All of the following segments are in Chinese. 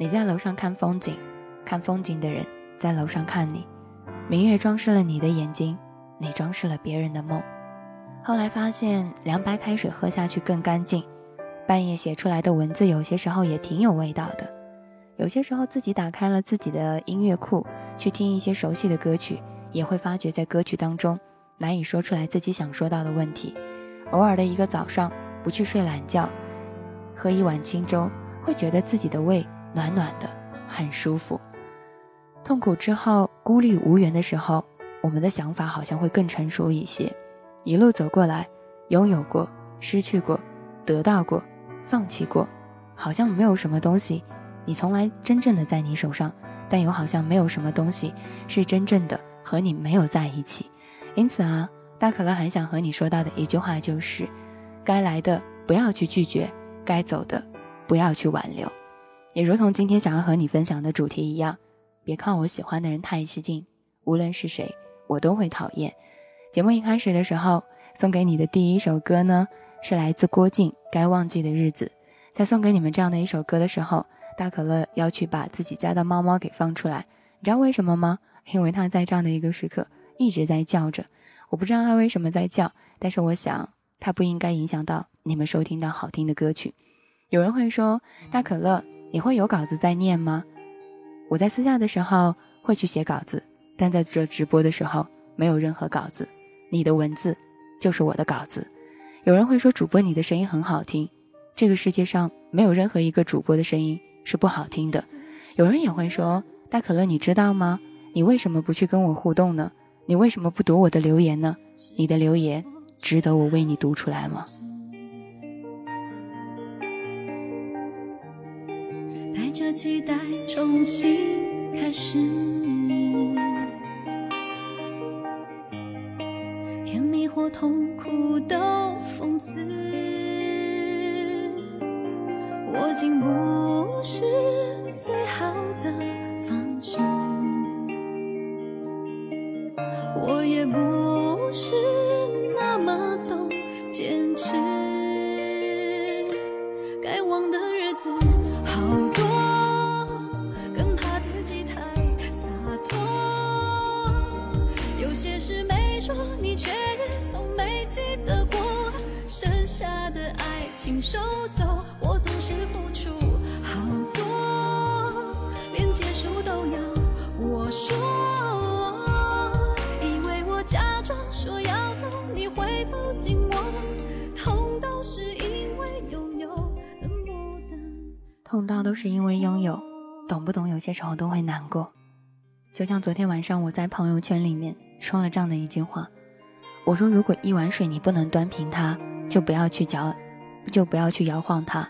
你在楼上看风景，看风景的人在楼上看你。明月装饰了你的眼睛，你装饰了别人的梦。后来发现凉白开水喝下去更干净。半夜写出来的文字，有些时候也挺有味道的。有些时候自己打开了自己的音乐库，去听一些熟悉的歌曲，也会发觉在歌曲当中难以说出来自己想说到的问题。偶尔的一个早上，不去睡懒觉，喝一碗清粥，会觉得自己的胃暖暖的，很舒服。痛苦之后，孤立无援的时候，我们的想法好像会更成熟一些。一路走过来，拥有过，失去过，得到过，放弃过，好像没有什么东西。你从来真正的在你手上，但又好像没有什么东西是真正的和你没有在一起。因此啊，大可乐很想和你说到的一句话就是：该来的不要去拒绝，该走的不要去挽留。也如同今天想要和你分享的主题一样，别靠我喜欢的人太起劲，无论是谁，我都会讨厌。节目一开始的时候，送给你的第一首歌呢，是来自郭靖《该忘记的日子》。在送给你们这样的一首歌的时候。大可乐要去把自己家的猫猫给放出来，你知道为什么吗？因为它在这样的一个时刻一直在叫着。我不知道它为什么在叫，但是我想它不应该影响到你们收听到好听的歌曲。有人会说，大可乐，你会有稿子在念吗？我在私下的时候会去写稿子，但在这直播的时候没有任何稿子。你的文字就是我的稿子。有人会说，主播你的声音很好听。这个世界上没有任何一个主播的声音。是不好听的，有人也会说：“大可乐，你知道吗？你为什么不去跟我互动呢？你为什么不读我的留言呢？你的留言值得我为你读出来吗？”着期待重新开始，甜蜜或痛苦都讽刺。我竟不是最好的方式，我也不是那么懂爱，请收走。是付出好多，连结束都要我说。以为我假装说要走，你会抱紧我。痛到是因为拥有，等不等？痛到都是因为拥有，懂不懂？有些时候都会难过。就像昨天晚上我在朋友圈里面说了这样的一句话，我说如果一碗水你不能端平它，就不要去搅，就不要去摇晃它。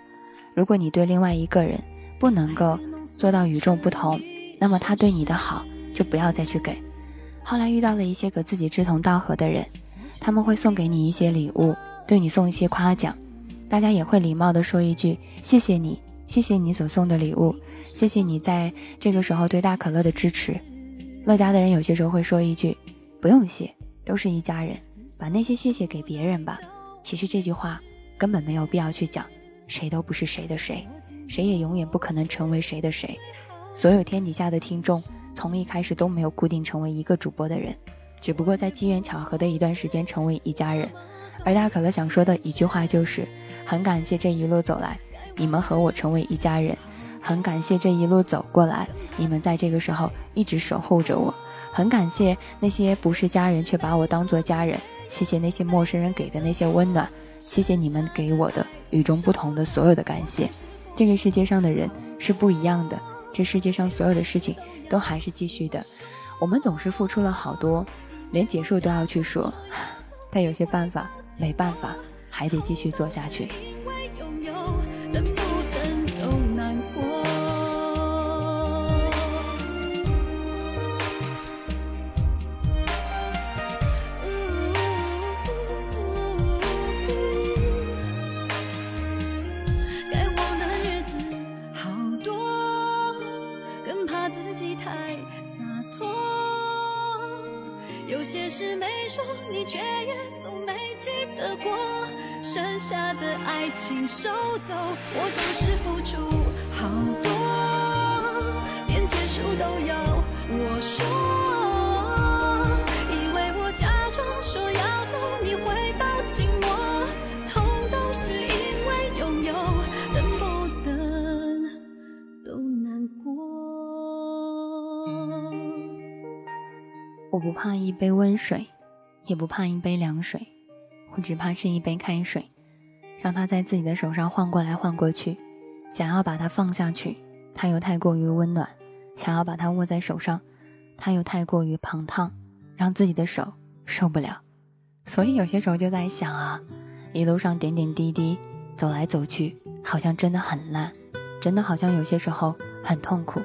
如果你对另外一个人不能够做到与众不同，那么他对你的好就不要再去给。后来遇到了一些和自己志同道合的人，他们会送给你一些礼物，对你送一些夸奖，大家也会礼貌的说一句谢谢你，谢谢你所送的礼物，谢谢你在这个时候对大可乐的支持。乐家的人有些时候会说一句不用谢，都是一家人，把那些谢谢给别人吧。其实这句话根本没有必要去讲。谁都不是谁的谁，谁也永远不可能成为谁的谁。所有天底下的听众，从一开始都没有固定成为一个主播的人，只不过在机缘巧合的一段时间成为一家人。而大可乐想说的一句话就是：很感谢这一路走来，你们和我成为一家人；很感谢这一路走过来，你们在这个时候一直守候着我；很感谢那些不是家人却把我当做家人，谢谢那些陌生人给的那些温暖。谢谢你们给我的与众不同的所有的感谢。这个世界上的人是不一样的，这世界上所有的事情都还是继续的。我们总是付出了好多，连结束都要去说，但有些办法没办法，还得继续做下去。爱情收走，我总是付出好多。连结束都要我说。以为我假装说要走，你会抱紧我，痛都是因为拥有，等不等都难过。我不怕一杯温水，也不怕一杯凉水，我只怕是一杯开水，让它在自己的手上晃过来晃过去，想要把它放下去，它又太过于温暖；想要把它握在手上，它又太过于庞烫，让自己的手受不了。所以有些时候就在想啊，一路上点点滴滴，走来走去，好像真的很烂，真的好像有些时候很痛苦。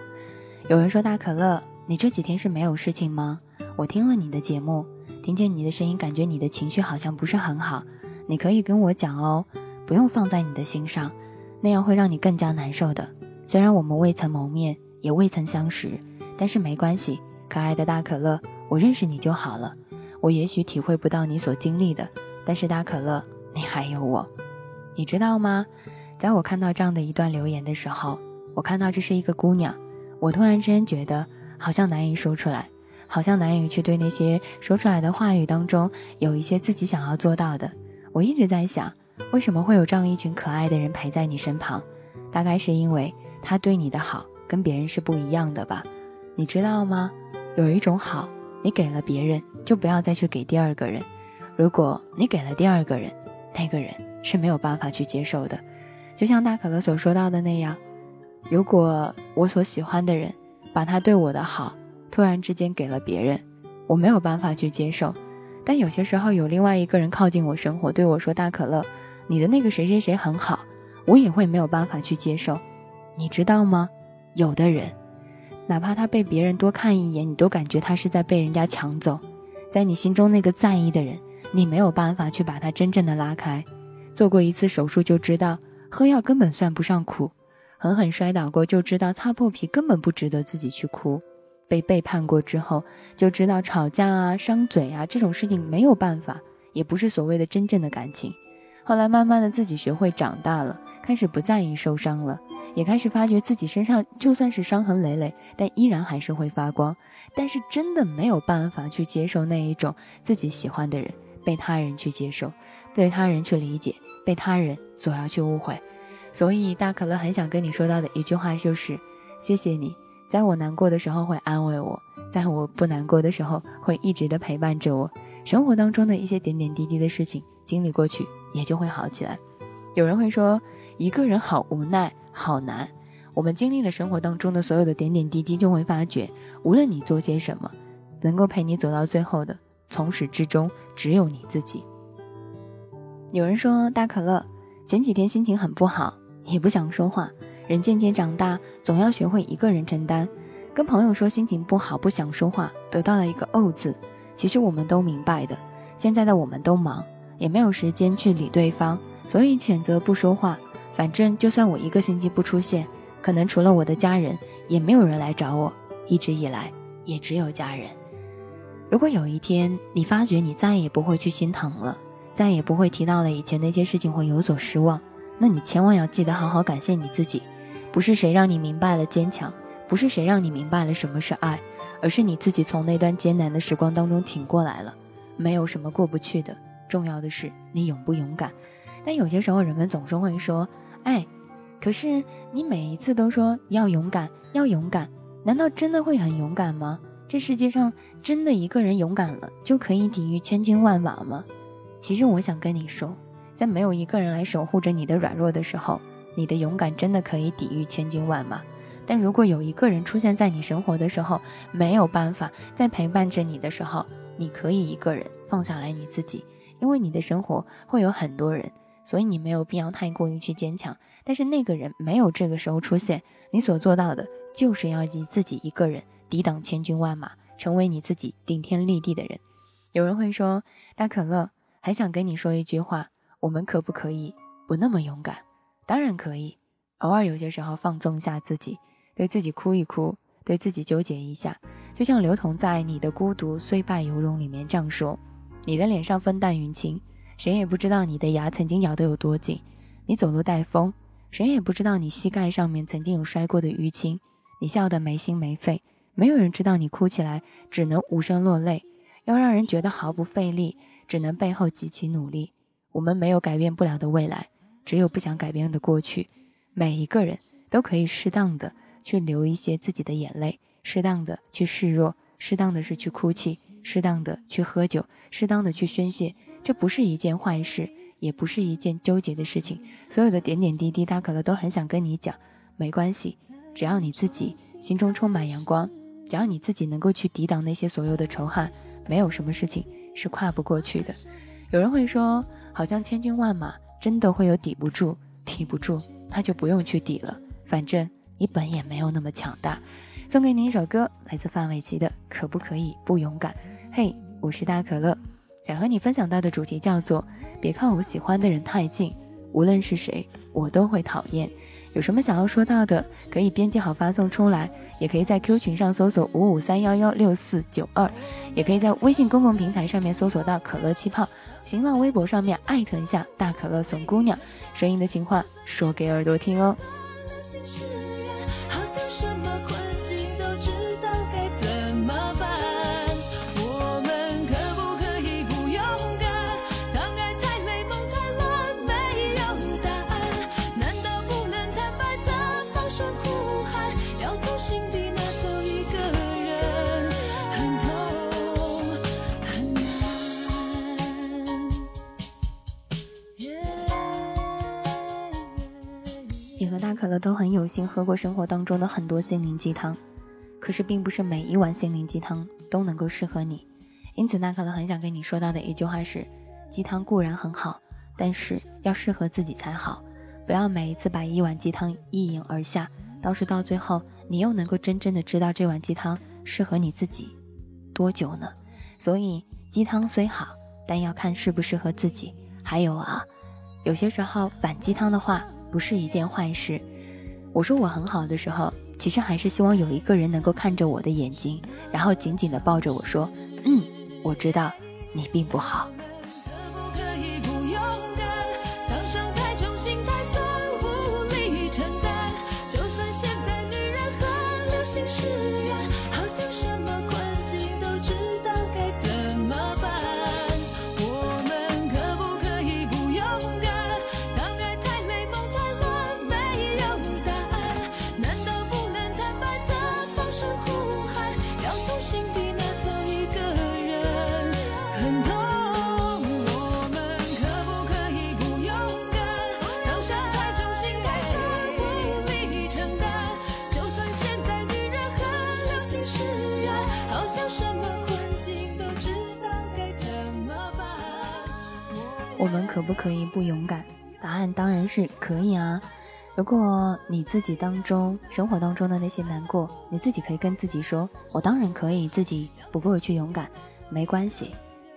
有人说大可乐，你这几天是没有事情吗？我听了你的节目，听见你的声音，感觉你的情绪好像不是很好。你可以跟我讲哦，不用放在你的心上，那样会让你更加难受的。虽然我们未曾谋面，也未曾相识，但是没关系，可爱的大可乐，我认识你就好了。我也许体会不到你所经历的，但是大可乐，你还有我，你知道吗？在我看到这样的一段留言的时候，我看到这是一个姑娘，我突然之间觉得好像难以说出来。好像难以去对那些说出来的话语当中有一些自己想要做到的。我一直在想，为什么会有这样一群可爱的人陪在你身旁？大概是因为他对你的好跟别人是不一样的吧？你知道吗？有一种好，你给了别人，就不要再去给第二个人。如果你给了第二个人，那个人是没有办法去接受的。就像大可乐所说到的那样，如果我所喜欢的人把他对我的好。突然之间给了别人，我没有办法去接受。但有些时候有另外一个人靠近我生活，对我说：“大可乐，你的那个谁谁谁很好。”我也会没有办法去接受，你知道吗？有的人，哪怕他被别人多看一眼，你都感觉他是在被人家抢走。在你心中那个在意的人，你没有办法去把他真正的拉开。做过一次手术就知道，喝药根本算不上苦；狠狠摔倒过就知道，擦破皮根本不值得自己去哭。被背叛过之后，就知道吵架啊、伤嘴啊这种事情没有办法，也不是所谓的真正的感情。后来慢慢的自己学会长大了，开始不在意受伤了，也开始发觉自己身上就算是伤痕累累，但依然还是会发光。但是真的没有办法去接受那一种自己喜欢的人被他人去接受，被他人去理解，被他人所要去误会。所以大可乐很想跟你说到的一句话就是：谢谢你。在我难过的时候会安慰我，在我不难过的时候会一直的陪伴着我。生活当中的一些点点滴滴的事情经历过去，也就会好起来。有人会说，一个人好无奈，好难。我们经历了生活当中的所有的点点滴滴，就会发觉，无论你做些什么，能够陪你走到最后的，从始至终只有你自己。有人说，大可乐前几天心情很不好，也不想说话。人渐渐长大，总要学会一个人承担。跟朋友说心情不好，不想说话，得到了一个“哦”字。其实我们都明白的，现在的我们都忙，也没有时间去理对方，所以选择不说话。反正就算我一个星期不出现，可能除了我的家人，也没有人来找我。一直以来，也只有家人。如果有一天你发觉你再也不会去心疼了，再也不会提到了以前那些事情，会有所失望，那你千万要记得好好感谢你自己。不是谁让你明白了坚强，不是谁让你明白了什么是爱，而是你自己从那段艰难的时光当中挺过来了。没有什么过不去的，重要的是你勇不勇敢。但有些时候人们总是会说，哎，可是你每一次都说要勇敢，要勇敢，难道真的会很勇敢吗？这世界上真的一个人勇敢了就可以抵御千军万马吗？其实我想跟你说，在没有一个人来守护着你的软弱的时候。你的勇敢真的可以抵御千军万马，但如果有一个人出现在你生活的时候，没有办法在陪伴着你的时候，你可以一个人放下来你自己，因为你的生活会有很多人，所以你没有必要太过于去坚强。但是那个人没有这个时候出现，你所做到的就是要以自己一个人抵挡千军万马，成为你自己顶天立地的人。有人会说，大可乐还想跟你说一句话，我们可不可以不那么勇敢？当然可以，偶尔有些时候放纵一下自己，对自己哭一哭，对自己纠结一下。就像刘同在《你的孤独虽败犹荣》里面这样说：“你的脸上风淡云轻，谁也不知道你的牙曾经咬得有多紧；你走路带风，谁也不知道你膝盖上面曾经有摔过的淤青；你笑得没心没肺，没有人知道你哭起来只能无声落泪，要让人觉得毫不费力，只能背后极其努力。我们没有改变不了的未来，只有不想改变的过去。每一个人都可以适当的去流一些自己的眼泪，适当的去示弱，适当的是去哭泣，适当的去喝酒，适当的去宣泄。这不是一件坏事，也不是一件纠结的事情。所有的点点滴滴，大可乐都很想跟你讲，没关系，只要你自己心中充满阳光，只要你自己能够去抵挡那些所有的仇恨，没有什么事情是跨不过去的。有人会说，好像千军万马真的会有抵不住，抵不住，那就不用去抵了，反正你本也没有那么强大。送给你一首歌，来自范玮琪的《可不可以不勇敢》。嘿，我是大可乐。想和你分享到的主题叫做“别靠我喜欢的人太近，无论是谁，我都会讨厌”。有什么想要说到的，可以编辑好发送出来，也可以在 Q 群上搜索五五三幺幺六四九二，也可以在微信公共平台上面搜索到可乐气泡，新浪微博上面艾特一下大可乐怂姑娘，声音的情话说给耳朵听哦。可乐都很有幸喝过生活当中的很多心灵鸡汤，可是并不是每一碗心灵鸡汤都能够适合你。因此，大可乐很想跟你说到的一句话是：鸡汤固然很好，但是要适合自己才好。不要每一次把一碗鸡汤一饮而下，倒是到最后你又能够真正的知道这碗鸡汤适合你自己多久呢？所以，鸡汤虽好，但要看适不适合自己。还有啊，有些时候反鸡汤的话。不是一件坏事。我说我很好的时候，其实还是希望有一个人能够看着我的眼睛，然后紧紧地抱着我说：“嗯，我知道你并不好。”我们可不可以不勇敢？答案当然是可以啊！如果你自己当中生活当中的那些难过，你自己可以跟自己说：“我当然可以自己不够去勇敢，没关系，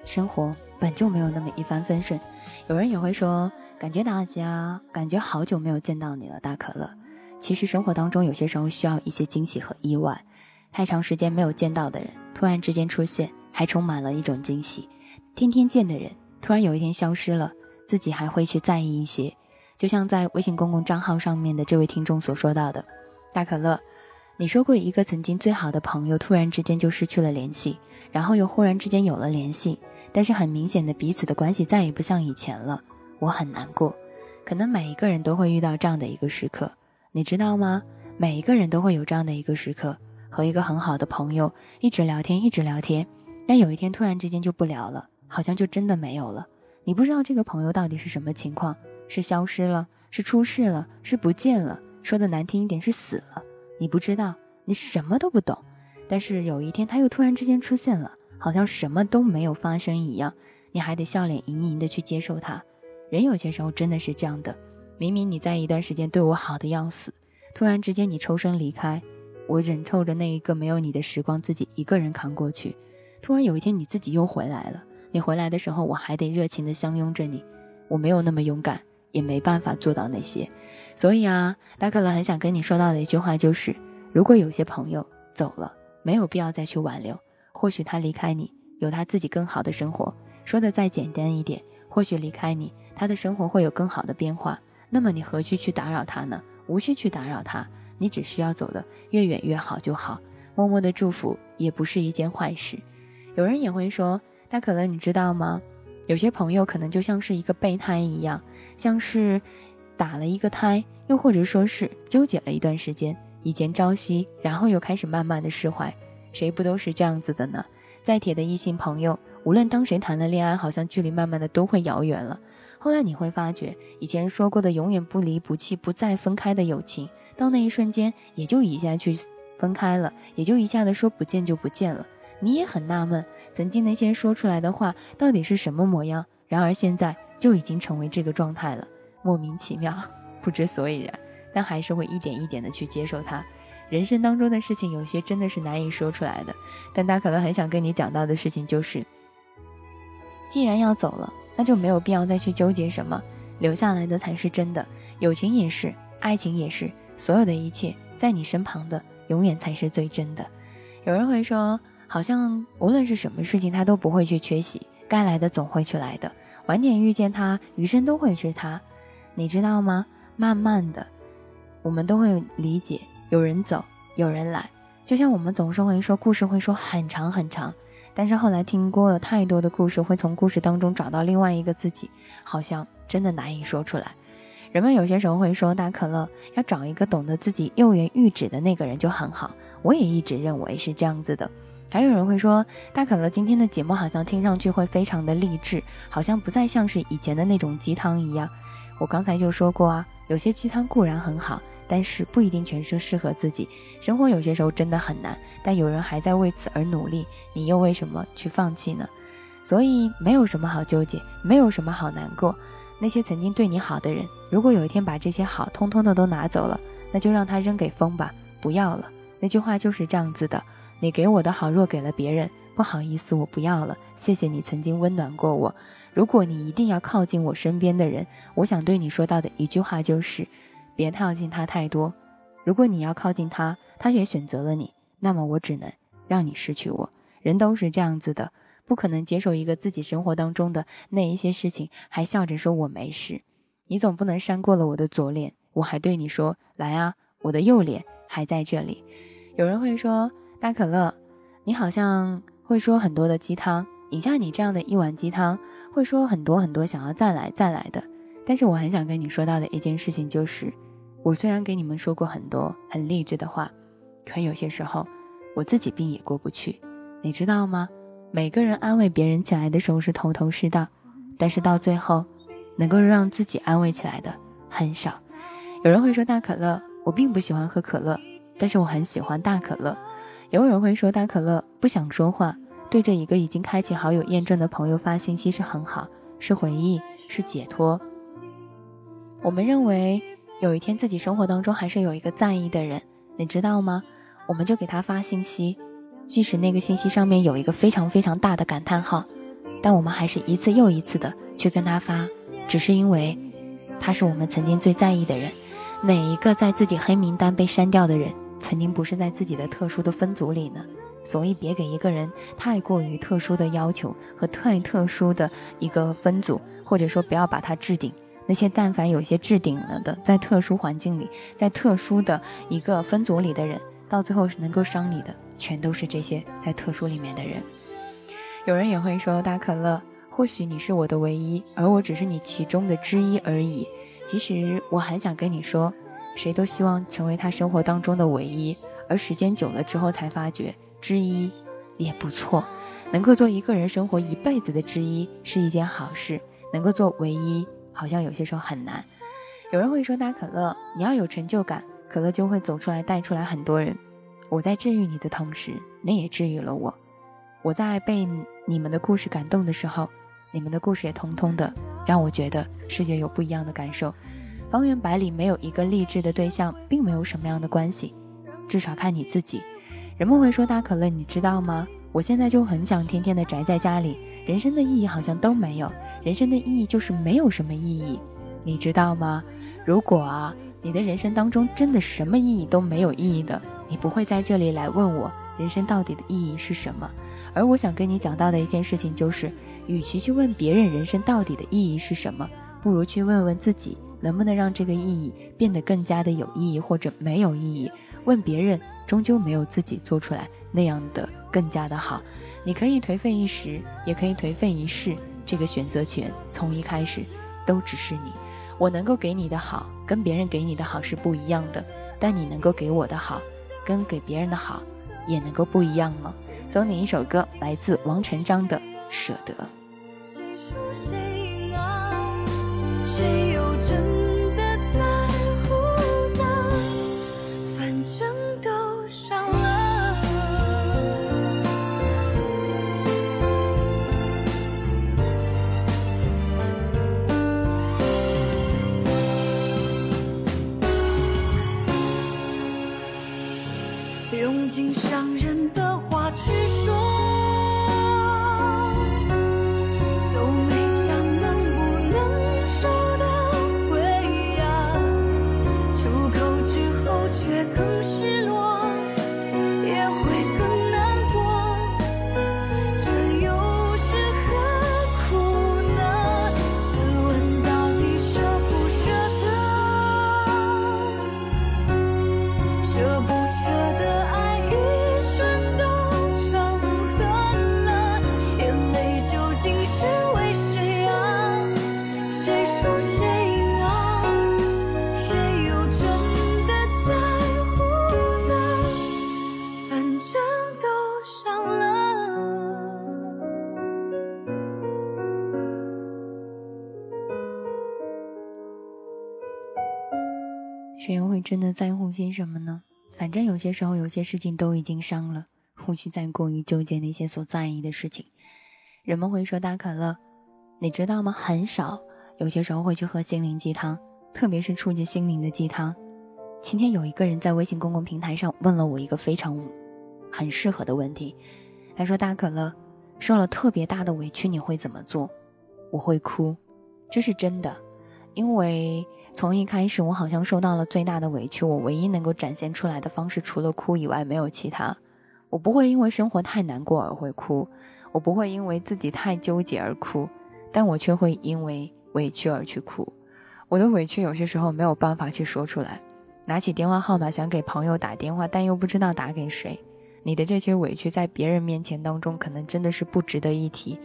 生活本就没有那么一帆风顺。”有人也会说：“感觉大家感觉好久没有见到你了，大可乐。”其实生活当中有些时候需要一些惊喜和意外，太长时间没有见到的人突然之间出现，还充满了一种惊喜。天天见的人。突然有一天消失了，自己还会去在意一些，就像在微信公共账号上面的这位听众所说到的，大可乐，你说过一个曾经最好的朋友突然之间就失去了联系，然后又忽然之间有了联系，但是很明显的彼此的关系再也不像以前了，我很难过。可能每一个人都会遇到这样的一个时刻，你知道吗？每一个人都会有这样的一个时刻，和一个很好的朋友一直聊天，一直聊天，但有一天突然之间就不聊了。好像就真的没有了。你不知道这个朋友到底是什么情况，是消失了，是出事了，是不见了，说的难听一点是死了。你不知道，你什么都不懂。但是有一天他又突然之间出现了，好像什么都没有发生一样，你还得笑脸盈盈的去接受他。人有些时候真的是这样的，明明你在一段时间对我好的要死，突然之间你抽身离开，我忍受着那一个没有你的时光，自己一个人扛过去。突然有一天你自己又回来了。你回来的时候，我还得热情的相拥着你。我没有那么勇敢，也没办法做到那些。所以啊，大可乐很想跟你说到的一句话就是：如果有些朋友走了，没有必要再去挽留。或许他离开你，有他自己更好的生活。说的再简单一点，或许离开你，他的生活会有更好的变化。那么你何须去打扰他呢？无需去打扰他，你只需要走的越远越好就好。默默的祝福也不是一件坏事。有人也会说，大可能，你知道吗？有些朋友可能就像是一个备胎一样，像是打了一个胎，又或者说是纠结了一段时间，以前朝夕，然后又开始慢慢的释怀。谁不都是这样子的呢？再铁的异性朋友，无论当谁谈了恋爱，好像距离慢慢的都会遥远了。后来你会发觉，以前说过的永远不离不弃、不再分开的友情，到那一瞬间也就一下去分开了，也就一下子说不见就不见了。你也很纳闷，曾经那些说出来的话到底是什么模样？然而现在就已经成为这个状态了，莫名其妙，不知所以然，但还是会一点一点的去接受它。人生当中的事情，有些真的是难以说出来的。但他可能很想跟你讲到的事情就是，既然要走了，那就没有必要再去纠结什么，留下来的才是真的。友情也是，爱情也是，所有的一切在你身旁的，永远才是最真的。有人会说。好像无论是什么事情，他都不会去缺席，该来的总会去来的。晚点遇见他，余生都会是他，你知道吗？慢慢的，我们都会理解，有人走，有人来。就像我们总是会说故事会说很长很长，但是后来听过了太多的故事，会从故事当中找到另外一个自己，好像真的难以说出来。人们有些时候会说大可乐要找一个懂得自己幼言喻止的那个人就很好，我也一直认为是这样子的。还有人会说，大可乐今天的节目好像听上去会非常的励志，好像不再像是以前的那种鸡汤一样。我刚才就说过啊，有些鸡汤固然很好，但是不一定全是适合自己。生活有些时候真的很难，但有人还在为此而努力，你又为什么去放弃呢？所以没有什么好纠结，没有什么好难过。那些曾经对你好的人，如果有一天把这些好通通的都拿走了，那就让他扔给风吧，不要了。那句话就是这样子的。你给我的好，若给了别人，不好意思，我不要了。谢谢你曾经温暖过我。如果你一定要靠近我身边的人，我想对你说到的一句话就是：别靠近他太多。如果你要靠近他，他也选择了你，那么我只能让你失去我。人都是这样子的，不可能接受一个自己生活当中的那一些事情，还笑着说我没事。你总不能扇过了我的左脸，我还对你说来啊，我的右脸还在这里。有人会说。大可乐，你好像会说很多的鸡汤，以下你这样的一碗鸡汤，会说很多很多想要再来再来的。但是我很想跟你说到的一件事情就是，我虽然给你们说过很多很励志的话，可有些时候我自己病也过不去，你知道吗？每个人安慰别人起来的时候是头头是道，但是到最后能够让自己安慰起来的很少。有人会说大可乐，我并不喜欢喝可乐，但是我很喜欢大可乐。有人会说大可乐不想说话，对着一个已经开启好友验证的朋友发信息是很好，是回忆，是解脱。我们认为有一天自己生活当中还是有一个在意的人，你知道吗？我们就给他发信息，即使那个信息上面有一个非常非常大的感叹号，但我们还是一次又一次的去跟他发，只是因为他是我们曾经最在意的人。哪一个在自己黑名单被删掉的人？曾经不是在自己的特殊的分组里呢，所以别给一个人太过于特殊的要求和太特殊的一个分组，或者说不要把它置顶。那些但凡有些置顶了的，在特殊环境里，在特殊的一个分组里的人，到最后是能够伤你的，全都是这些在特殊里面的人。有人也会说，大可乐，或许你是我的唯一，而我只是你其中的之一而已。其实我很想跟你说。谁都希望成为他生活当中的唯一，而时间久了之后才发觉之一也不错。能够做一个人生活一辈子的之一是一件好事，能够做唯一好像有些时候很难。有人会说大可乐，你要有成就感，可乐就会走出来带出来很多人。我在治愈你的同时，那也治愈了我。我在被你们的故事感动的时候，你们的故事也通通的让我觉得世界有不一样的感受。方圆百里没有一个励志的对象，并没有什么样的关系，至少看你自己。人们会说大可乐，你知道吗？我现在就很想天天的宅在家里，人生的意义好像都没有，人生的意义就是没有什么意义，你知道吗？如果啊，你的人生当中真的什么意义都没有意义的，你不会在这里来问我人生到底的意义是什么。而我想跟你讲到的一件事情就是，与其去问别人人生到底的意义是什么，不如去问问自己。能不能让这个意义变得更加的有意义，或者没有意义？问别人终究没有自己做出来那样的更加的好。你可以颓废一时，也可以颓废一世，这个选择权从一开始都只是你。我能够给你的好，跟别人给你的好是不一样的，但你能够给我的好，跟给别人的好也能够不一样吗？送你一首歌，来自王成章的《舍得》。真的在乎些什么呢？反正有些时候，有些事情都已经伤了，无需再过于纠结那些所在意的事情。人们会说大可乐，你知道吗？很少，有些时候会去喝心灵鸡汤，特别是触及心灵的鸡汤。今天有一个人在微信公共平台上问了我一个非常很适合的问题，他说：“大可乐，受了特别大的委屈，你会怎么做？”我会哭，这是真的，因为。从一开始，我好像受到了最大的委屈。我唯一能够展现出来的方式，除了哭以外，没有其他。我不会因为生活太难过而会哭，我不会因为自己太纠结而哭，但我却会因为委屈而去哭。我的委屈有些时候没有办法去说出来。拿起电话号码想给朋友打电话，但又不知道打给谁。你的这些委屈在别人面前当中，可能真的是不值得一提。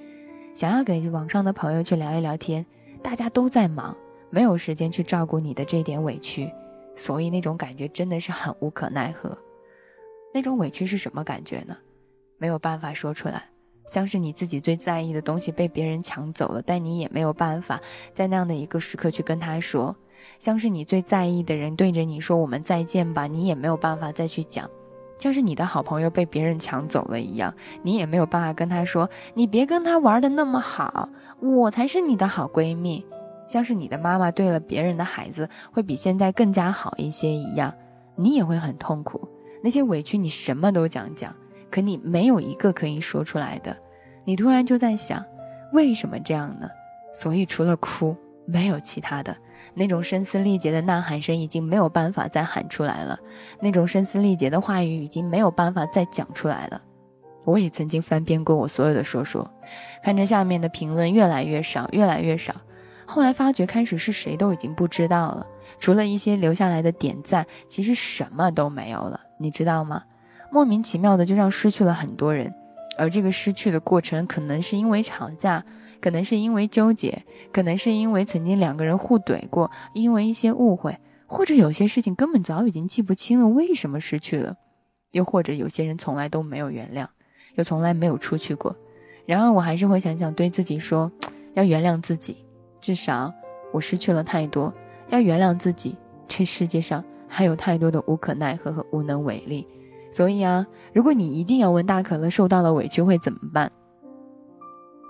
想要给网上的朋友去聊一聊天，大家都在忙。没有时间去照顾你的这点委屈，所以那种感觉真的是很无可奈何。那种委屈是什么感觉呢？没有办法说出来，像是你自己最在意的东西被别人抢走了，但你也没有办法在那样的一个时刻去跟他说；像是你最在意的人对着你说“我们再见吧”，你也没有办法再去讲；像是你的好朋友被别人抢走了一样，你也没有办法跟他说“你别跟他玩的那么好，我才是你的好闺蜜”。像是你的妈妈对了别人的孩子会比现在更加好一些一样，你也会很痛苦。那些委屈你什么都讲讲，可你没有一个可以说出来的。你突然就在想，为什么这样呢？所以除了哭，没有其他的。那种声嘶力竭的呐喊声已经没有办法再喊出来了，那种声嘶力竭的话语已经没有办法再讲出来了。我也曾经翻遍过我所有的说说，看着下面的评论越来越少，越来越少。后来发觉，开始是谁都已经不知道了，除了一些留下来的点赞，其实什么都没有了，你知道吗？莫名其妙的就让失去了很多人，而这个失去的过程，可能是因为吵架，可能是因为纠结，可能是因为曾经两个人互怼过，因为一些误会，或者有些事情根本早已经记不清了，为什么失去了？又或者有些人从来都没有原谅，又从来没有出去过。然而我还是会想想对自己说，要原谅自己。至少我失去了太多，要原谅自己。这世界上还有太多的无可奈何和无能为力。所以啊，如果你一定要问大可乐受到了委屈会怎么办，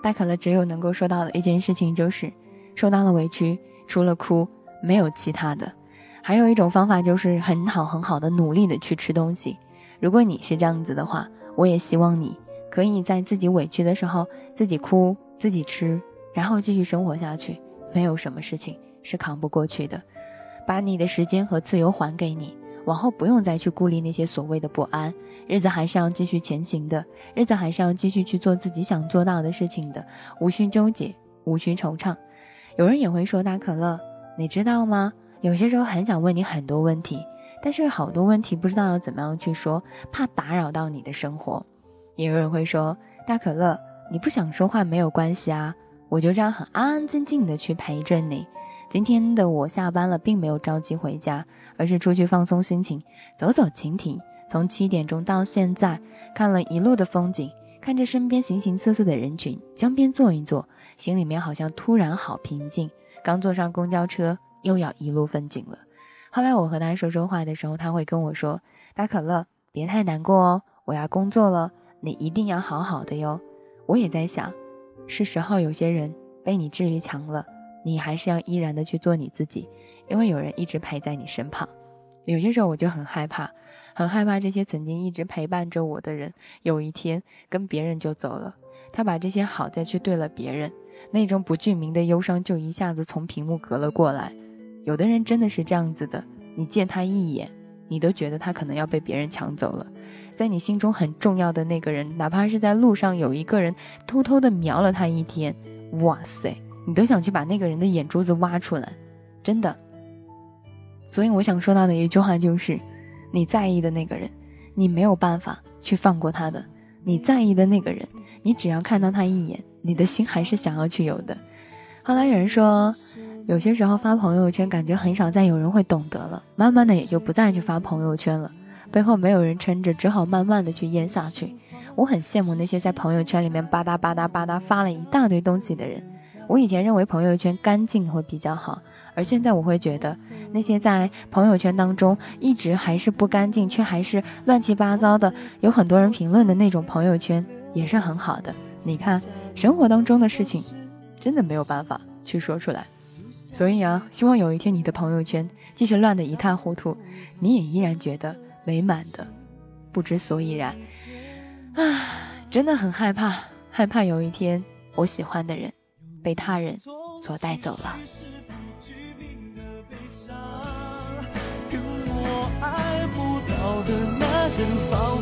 大可乐只有能够说到的一件事情就是，受到了委屈，除了哭没有其他的。还有一种方法就是很好很好的努力的去吃东西。如果你是这样子的话，我也希望你可以在自己委屈的时候自己哭，自己吃。然后继续生活下去，没有什么事情是扛不过去的。把你的时间和自由还给你，往后不用再去顾虑那些所谓的不安，日子还是要继续前行的，日子还是要继续去做自己想做到的事情的，无需纠结，无需惆怅。有人也会说大可乐，你知道吗？有些时候很想问你很多问题，但是好多问题不知道要怎么样去说，怕打扰到你的生活。也有人会说：“大可乐，你不想说话没有关系啊，我就这样很安安静静的去陪着你。今天的我下班了，并没有着急回家，而是出去放松心情，走走停停。从七点钟到现在，看了一路的风景，看着身边形形色色的人群，江边坐一坐，心里面好像突然好平静。刚坐上公交车，又要一路风景了。后来我和他说说话的时候，他会跟我说：“大可乐，别太难过哦，我要工作了。”你一定要好好的哟，我也在想，是时候有些人被你治愈强了，你还是要依然的去做你自己，因为有人一直陪在你身旁。有些时候我就很害怕，很害怕这些曾经一直陪伴着我的人，有一天跟别人就走了，他把这些好再去对了别人，那种不具名的忧伤就一下子从屏幕隔了过来。有的人真的是这样子的，你见他一眼，你都觉得他可能要被别人抢走了。在你心中很重要的那个人，哪怕是在路上有一个人偷偷的瞄了他一天，哇塞，你都想去把那个人的眼珠子挖出来，真的。所以我想说到的一句话就是：你在意的那个人，你没有办法去放过他的；你在意的那个人，你只要看到他一眼，你的心还是想要去有的。后来有人说，有些时候发朋友圈，感觉很少再有人会懂得了，慢慢的也就不再去发朋友圈了。背后没有人撑着，只好慢慢的去咽下去。我很羡慕那些在朋友圈里面吧嗒吧嗒吧嗒发了一大堆东西的人。我以前认为朋友圈干净会比较好，而现在我会觉得那些在朋友圈当中一直还是不干净，却还是乱七八糟的，有很多人评论的那种朋友圈也是很好的。你看，生活当中的事情真的没有办法去说出来。所以啊，希望有一天你的朋友圈即使乱得一塌糊涂，你也依然觉得。美满的，不知所以然，啊，真的很害怕，害怕有一天我喜欢的人被他人所带走了我爱不到的男人放。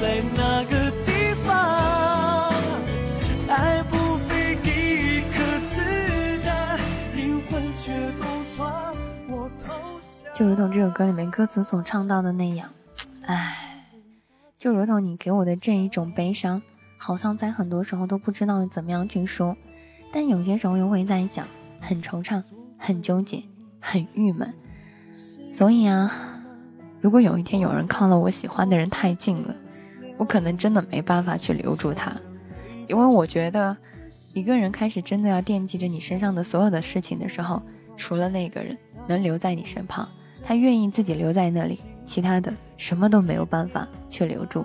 在那个地方，爱不必一颗刺就如同这首歌里面歌词所唱到的那样，唉，就如同你给我的这一种悲伤，好像在很多时候都不知道怎么样去说，但有些时候又会在想，很惆怅，很纠结，很郁闷。所以啊，如果有一天有人靠了我喜欢的人太近了，我可能真的没办法去留住他，因为我觉得，一个人开始真的要惦记着你身上的所有的事情的时候，除了那个人能留在你身旁。他愿意自己留在那里，其他的什么都没有办法去留住。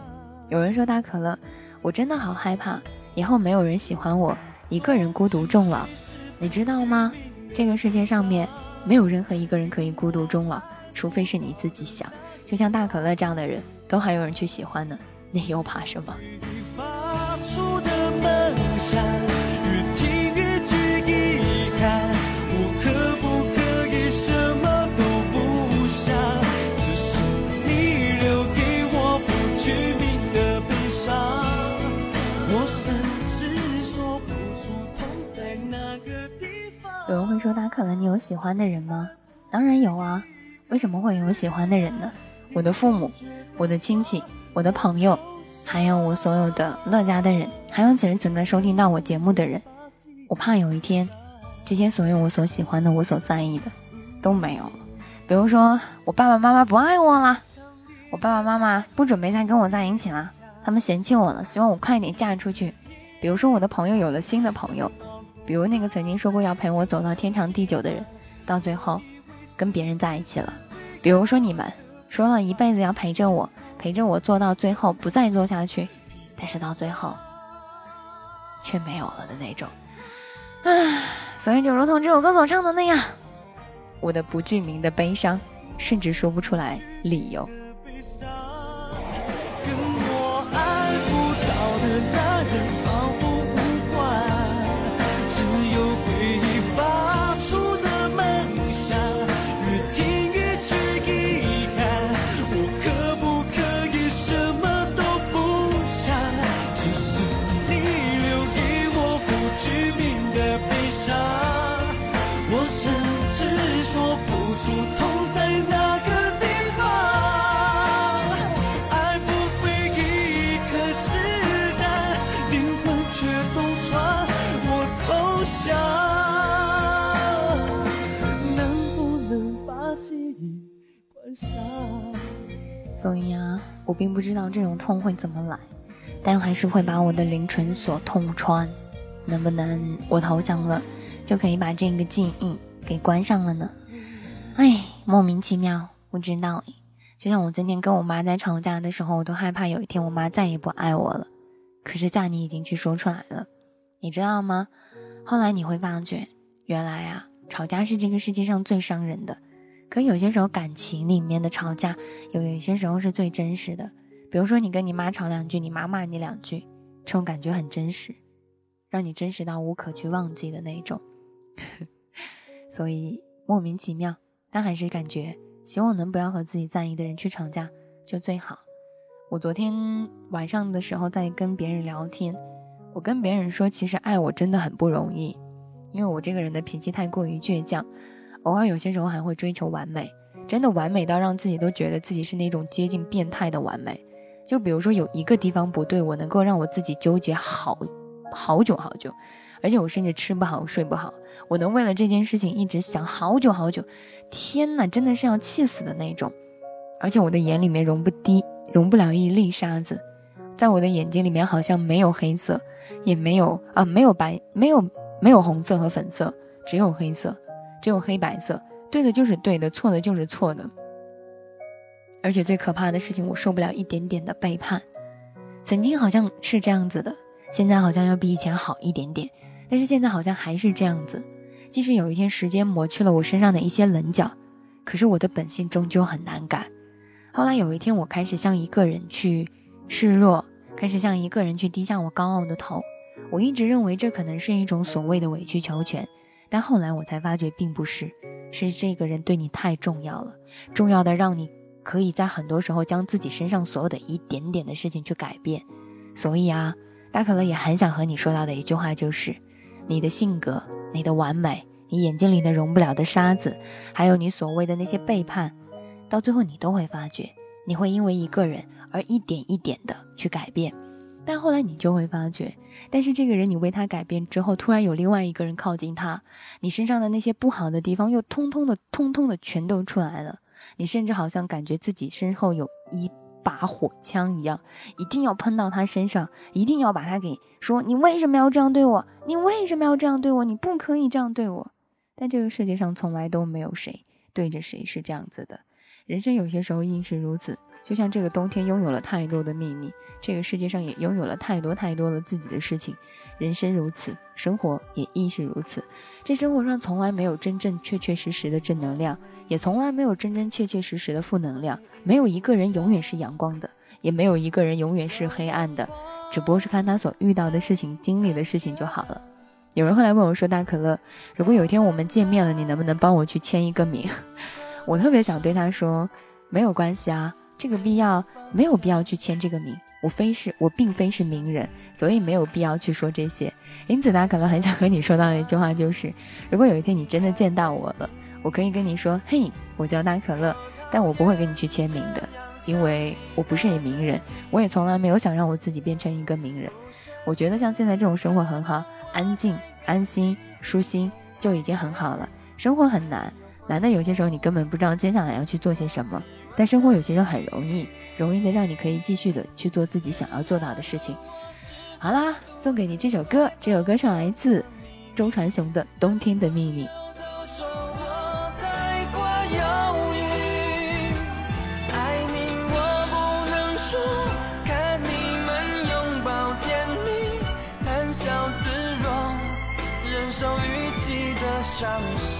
有人说大可乐，我真的好害怕，以后没有人喜欢我，一个人孤独终老。你知道吗？这个世界上面没有任何一个人可以孤独终老，除非是你自己想。就像大可乐这样的人，都还有人去喜欢呢，你又怕什么？有人会说：“他可能，你有喜欢的人吗？”当然有啊，为什么会有喜欢的人呢？我的父母、我的亲戚、我的朋友，还有我所有的乐家的人，还有整整个收听到我节目的人。我怕有一天，这些所有我所喜欢的、我所在意的都没有了。比如说，我爸爸妈妈不爱我了，我爸爸妈妈不准备再跟我在一起了，他们嫌弃我了，希望我快点嫁出去。比如说，我的朋友有了新的朋友。比如那个曾经说过要陪我走到天长地久的人，到最后跟别人在一起了。比如说你们说了一辈子要陪着我，陪着我做到最后不再做下去，但是到最后却没有了的那种。唉，所以就如同这首歌所唱的那样，我的不具名的悲伤，甚至说不出来理由。所以啊，我并不知道这种痛会怎么来，但还是会把我的灵唇所痛穿。能不能我投降了，就可以把这个记忆给关上了呢？哎，莫名其妙，不知道。就像我今天跟我妈在吵架的时候，我都害怕有一天我妈再也不爱我了。可是嫁你已经去说出来了，你知道吗？后来你会发觉，原来啊，吵架是这个世界上最伤人的。可有些时候感情里面的吵架，有有些时候是最真实的。比如说你跟你妈吵两句，你妈骂你两句，这种感觉很真实，让你真实到无可去忘记的那种。所以莫名其妙，但还是感觉。希望能不要和自己在意的人去吵架，就最好。我昨天晚上的时候在跟别人聊天，我跟别人说，其实爱我真的很不容易，因为我这个人的脾气太过于倔强，偶尔有些时候还会追求完美，真的完美到让自己都觉得自己是那种接近变态的完美。就比如说有一个地方不对，我能够让我自己纠结好好久好久，而且我甚至吃不好睡不好，我能为了这件事情一直想好久好久。天呐，真的是要气死的那种，而且我的眼里面容不低，容不了一粒沙子，在我的眼睛里面好像没有黑色，也没有啊，没有白，没有没有红色和粉色，只有黑色，只有黑白色，对的就是对的，错的就是错的。而且最可怕的事情，我受不了一点点的背叛。曾经好像是这样子的，现在好像要比以前好一点点，但是现在好像还是这样子。即使有一天时间磨去了我身上的一些棱角，可是我的本性终究很难改。后来有一天，我开始向一个人去示弱，开始向一个人去低下我高傲的头。我一直认为这可能是一种所谓的委曲求全，但后来我才发觉并不是，是这个人对你太重要了，重要的让你可以在很多时候将自己身上所有的一点点的事情去改变。所以啊，大可乐也很想和你说到的一句话就是。你的性格，你的完美，你眼睛里的容不了的沙子，还有你所谓的那些背叛，到最后你都会发觉，你会因为一个人而一点一点的去改变，但后来你就会发觉，但是这个人你为他改变之后，突然有另外一个人靠近他，你身上的那些不好的地方又通通的通通的全都出来了，你甚至好像感觉自己身后有一。把火枪一样，一定要喷到他身上，一定要把他给说，你为什么要这样对我？你为什么要这样对我？你不可以这样对我。但这个世界上从来都没有谁对着谁是这样子的。人生有些时候亦是如此，就像这个冬天拥有了太多的秘密，这个世界上也拥有了太多太多的自己的事情。人生如此，生活也亦是如此。这生活上从来没有真正确确实实的正能量，也从来没有真真切切实实的负能量。没有一个人永远是阳光的，也没有一个人永远是黑暗的，只不过是看他所遇到的事情、经历的事情就好了。有人后来问我说：“大可乐，如果有一天我们见面了，你能不能帮我去签一个名？” 我特别想对他说：“没有关系啊，这个必要没有必要去签这个名。我非是我并非是名人，所以没有必要去说这些。因此，大可乐很想和你说到的一句话就是：如果有一天你真的见到我了，我可以跟你说：嘿，我叫大可乐。”但我不会跟你去签名的，因为我不是名人，我也从来没有想让我自己变成一个名人。我觉得像现在这种生活很好，安静、安心、舒心就已经很好了。生活很难，难的有些时候你根本不知道接下来要去做些什么。但生活有些时候很容易，容易的让你可以继续的去做自己想要做到的事情。好啦，送给你这首歌，这首歌是来自周传雄的《冬天的秘密》。伤心。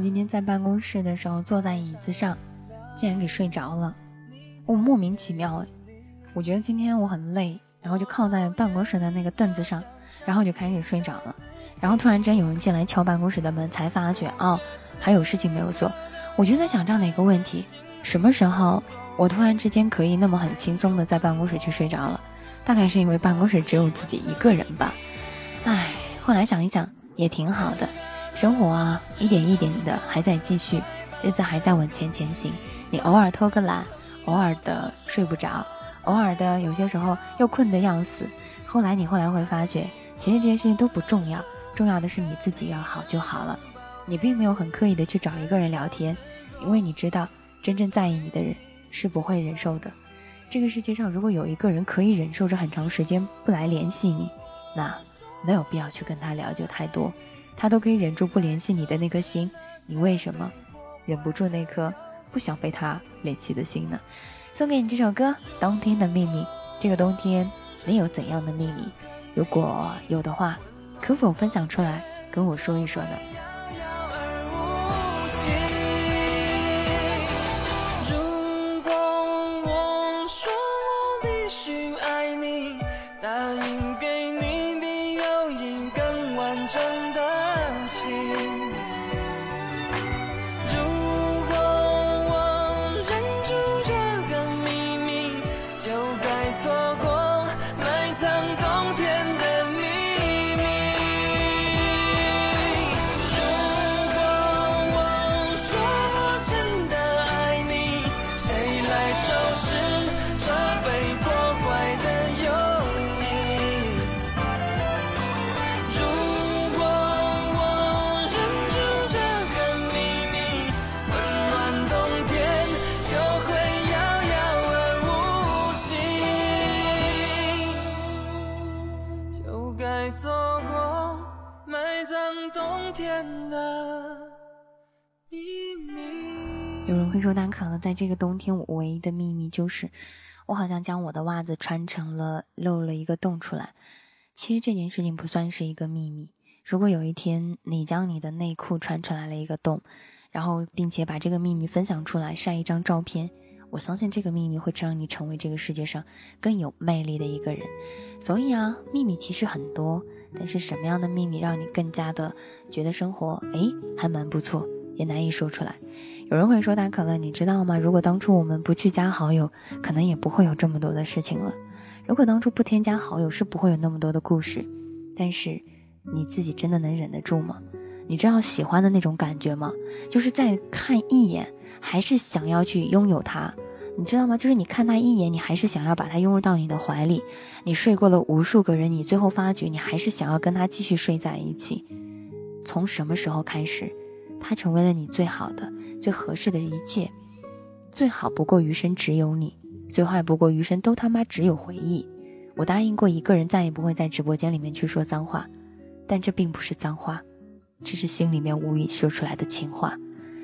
今天在办公室的时候，坐在椅子上，竟然给睡着了。我莫名其妙哎，我觉得今天我很累，然后就靠在办公室的那个凳子上，然后就开始睡着了。然后突然间有人进来敲办公室的门，才发觉哦，还有事情没有做。我就在想这样的一个问题：什么时候我突然之间可以那么很轻松的在办公室去睡着了？大概是因为办公室只有自己一个人吧。唉，后来想一想也挺好的，生活啊一点一点的还在继续，日子还在往前前行。你偶尔偷个懒，偶尔的睡不着，偶尔的有些时候又困得要死。后来你后来会发觉，其实这些事情都不重要，重要的是你自己要好就好了。你并没有很刻意的去找一个人聊天，因为你知道真正在意你的人是不会忍受的。这个世界上如果有一个人可以忍受着很长时间不来联系你，那没有必要去跟他聊就太多。他都可以忍住不联系你的那颗心，你为什么忍不住那颗不想被他联系的心呢？送给你这首歌《冬天的秘密》。这个冬天你有怎样的秘密？如果有的话，可否分享出来跟我说一说呢？有人会说，但可能在这个冬天，我唯一的秘密就是，我好像将我的袜子穿成了漏了一个洞出来。其实这件事情不算是一个秘密。如果有一天你将你的内裤穿出来了一个洞，然后并且把这个秘密分享出来，晒一张照片，我相信这个秘密会让你成为这个世界上更有魅力的一个人。所以啊，秘密其实很多。但是什么样的秘密让你更加的觉得生活哎还蛮不错，也难以说出来。有人会说大可乐，你知道吗？如果当初我们不去加好友，可能也不会有这么多的事情了。如果当初不添加好友，是不会有那么多的故事。但是你自己真的能忍得住吗？你知道喜欢的那种感觉吗？就是再看一眼，还是想要去拥有它。你知道吗？就是你看他一眼，你还是想要把他拥入到你的怀里。你睡过了无数个人，你最后发觉，你还是想要跟他继续睡在一起。从什么时候开始，他成为了你最好的、最合适的一切？最好不过余生只有你，最坏不过余生都他妈只有回忆。我答应过一个人，再也不会在直播间里面去说脏话，但这并不是脏话，这是心里面无语说出来的情话。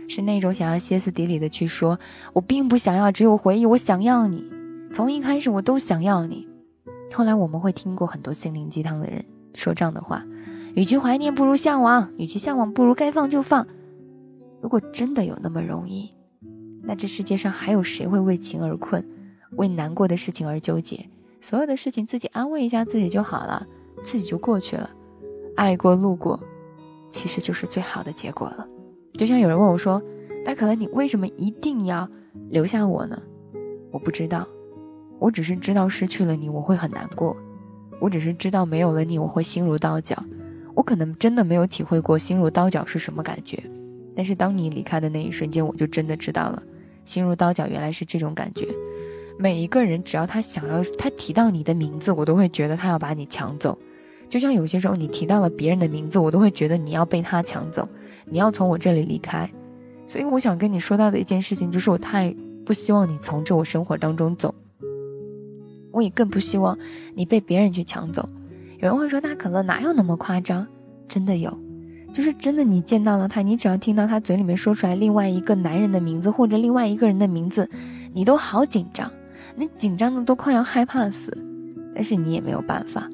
是那种想要歇斯底里的去说，我并不想要只有回忆，我想要你，从一开始我都想要你。后来我们会听过很多心灵鸡汤的人说这样的话，与其怀念不如向往，与其向往不如该放就放。如果真的有那么容易，那这世界上还有谁会为情而困，为难过的事情而纠结？所有的事情自己安慰一下自己就好了，自己就过去了。爱过路过，其实就是最好的结果了。就像有人问我说：“大可乐，你为什么一定要留下我呢？”我不知道，我只是知道失去了你我会很难过，我只是知道没有了你我会心如刀绞。我可能真的没有体会过心如刀绞是什么感觉，但是当你离开的那一瞬间，我就真的知道了，心如刀绞原来是这种感觉。每一个人只要他想要，他提到你的名字，我都会觉得他要把你抢走。就像有些时候你提到了别人的名字，我都会觉得你要被他抢走。你要从我这里离开，所以我想跟你说到的一件事情就是，我太不希望你从这我生活当中走，我也更不希望你被别人去抢走。有人会说大可乐哪有那么夸张？真的有，就是真的。你见到了他，你只要听到他嘴里面说出来另外一个男人的名字或者另外一个人的名字，你都好紧张，你紧张的都快要害怕死，但是你也没有办法，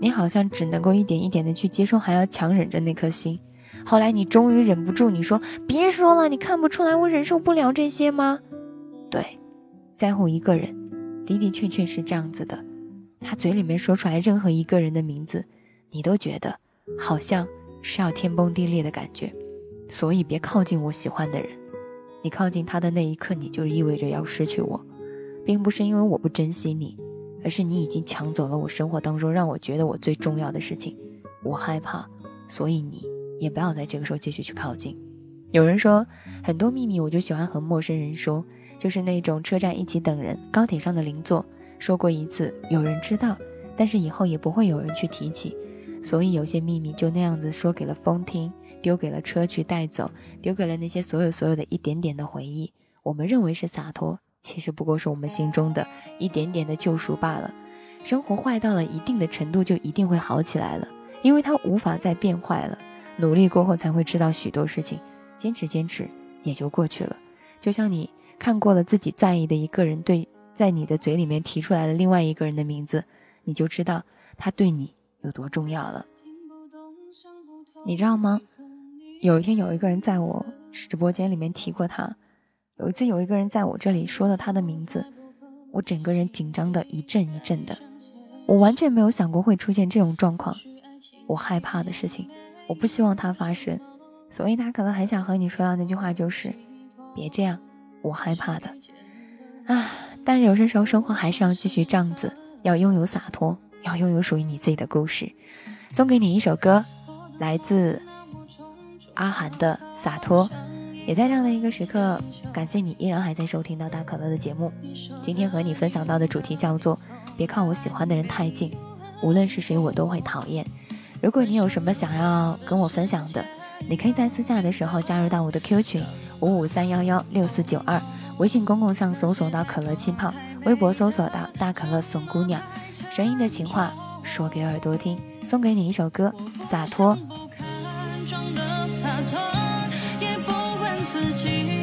你好像只能够一点一点的去接受，还要强忍着那颗心。后来你终于忍不住，你说：“别说了，你看不出来我忍受不了这些吗？”对，在乎一个人，的的确确是这样子的。他嘴里面说出来任何一个人的名字，你都觉得好像是要天崩地裂的感觉，所以别靠近我喜欢的人。你靠近他的那一刻，你就意味着要失去我，并不是因为我不珍惜你，而是你已经抢走了我生活当中让我觉得我最重要的事情。我害怕，所以你也不要在这个时候继续去靠近。有人说，很多秘密我就喜欢和陌生人说，就是那种车站一起等人、高铁上的邻座，说过一次，有人知道，但是以后也不会有人去提起。所以有些秘密就那样子说给了风听，丢给了车去带走，丢给了那些所有所有的一点点的回忆。我们认为是洒脱，其实不过是我们心中的一点点的救赎罢了。生活坏到了一定的程度，就一定会好起来了，因为它无法再变坏了。努力过后才会知道许多事情，坚持坚持也就过去了。就像你看过了自己在意的一个人对在你的嘴里面提出来了另外一个人的名字，你就知道他对你。有多重要了，你知道吗？有一天有一个人在我直播间里面提过他，有一次有一个人在我这里说了他的名字，我整个人紧张的一阵一阵的，我完全没有想过会出现这种状况，我害怕的事情，我不希望它发生，所以他可能很想和你说的那句话就是别这样，我害怕的，啊！但是有些时候生活还是要继续这样子，要拥有洒脱。要拥有属于你自己的故事，送给你一首歌，来自阿涵的《洒脱》。也在这样的一个时刻，感谢你依然还在收听到大可乐的节目。今天和你分享到的主题叫做“别靠我喜欢的人太近，无论是谁我都会讨厌”。如果你有什么想要跟我分享的，你可以在私下的时候加入到我的 Q 群五五三幺幺六四九二，微信公共上搜索到可乐气泡，微博搜索到大可乐送姑娘。声音的情话说给耳朵听，送给你一首歌，洒脱。其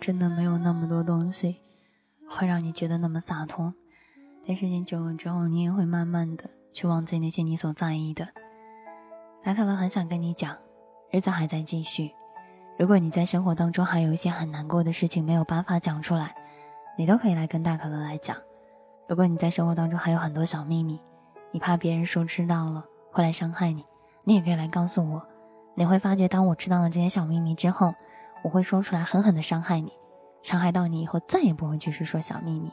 真的没有那么多东西会让你觉得那么洒脱，但时间久了之后，你也会慢慢的去忘记那些你所在意的。他可能很想跟你讲，日子还在继续，如果你在生活当中还有一些很难过的事情没有办法讲出来，你都可以来跟大可乐来讲。如果你在生活当中还有很多小秘密，你怕别人说知道了会来伤害你，你也可以来告诉我。你会发觉，当我知道了这些小秘密之后，我会说出来狠狠的伤害你，伤害到你以后再也不会继续说小秘密。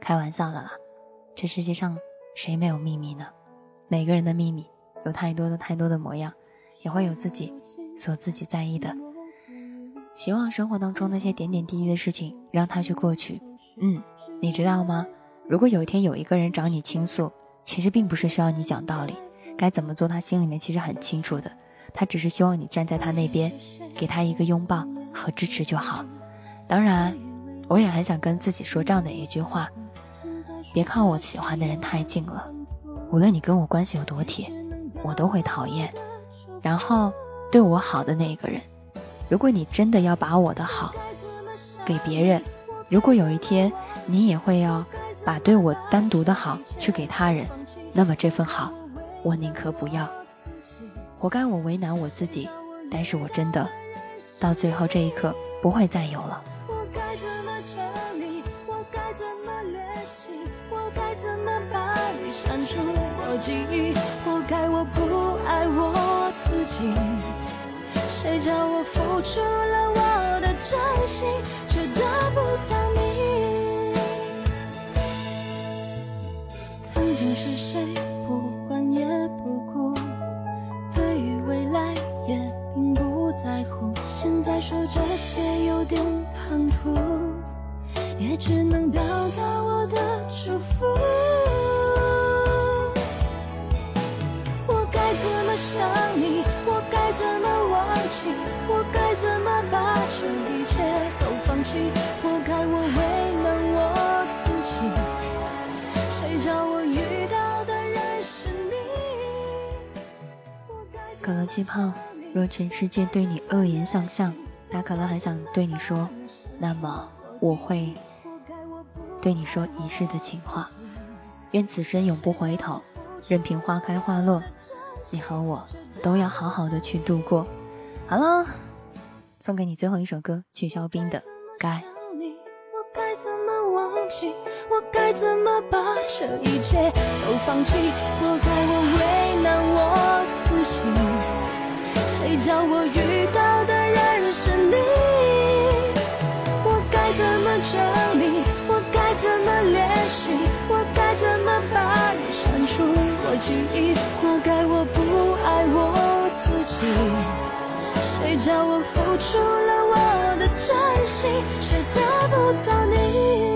开玩笑的啦，这世界上谁没有秘密呢？每个人的秘密有太多的太多的模样，也会有自己所自己在意的。希望生活当中那些点点滴滴的事情，让它去过去。嗯，你知道吗？如果有一天有一个人找你倾诉，其实并不是需要你讲道理，该怎么做他心里面其实很清楚的。他只是希望你站在他那边，给他一个拥抱和支持就好。当然，我也很想跟自己说这样的一句话：别靠我喜欢的人太近了。无论你跟我关系有多铁，我都会讨厌。然后，对我好的那一个人。如果你真的要把我的好给别人，如果有一天你也会要把对我单独的好去给他人，那么这份好，我宁可不要。活该我为难我自己，但是我真的到最后这一刻不会再有了。我该怎么整理？我该怎么练习？我该怎么把你删除我记忆？活该我不爱我自己。谁叫我付出了我的真心，却得不到你？曾经是谁说这些有点唐突，也只能表达我的祝福。我该怎么想你？我该怎么忘记？我该怎么把这一切都放弃？活该我为难我自己。谁叫我遇到的人是你？可乐气泡，若全世界对你恶言相向，他可能很想对你说，那么我会对你说一世的情话。愿此生永不回头，任凭花开花落，你和我都要好好的去度过。好了，送给你最后一首歌，曲小冰的《该》。我该怎么忘记？我该怎么把这一切都放弃？活该我为难我自己。谁叫我遇到是你？我该怎么整理？我该怎么练习？我该怎么把你删除我记忆？活该我不爱我自己。谁叫我付出了我的真心，却得不到你？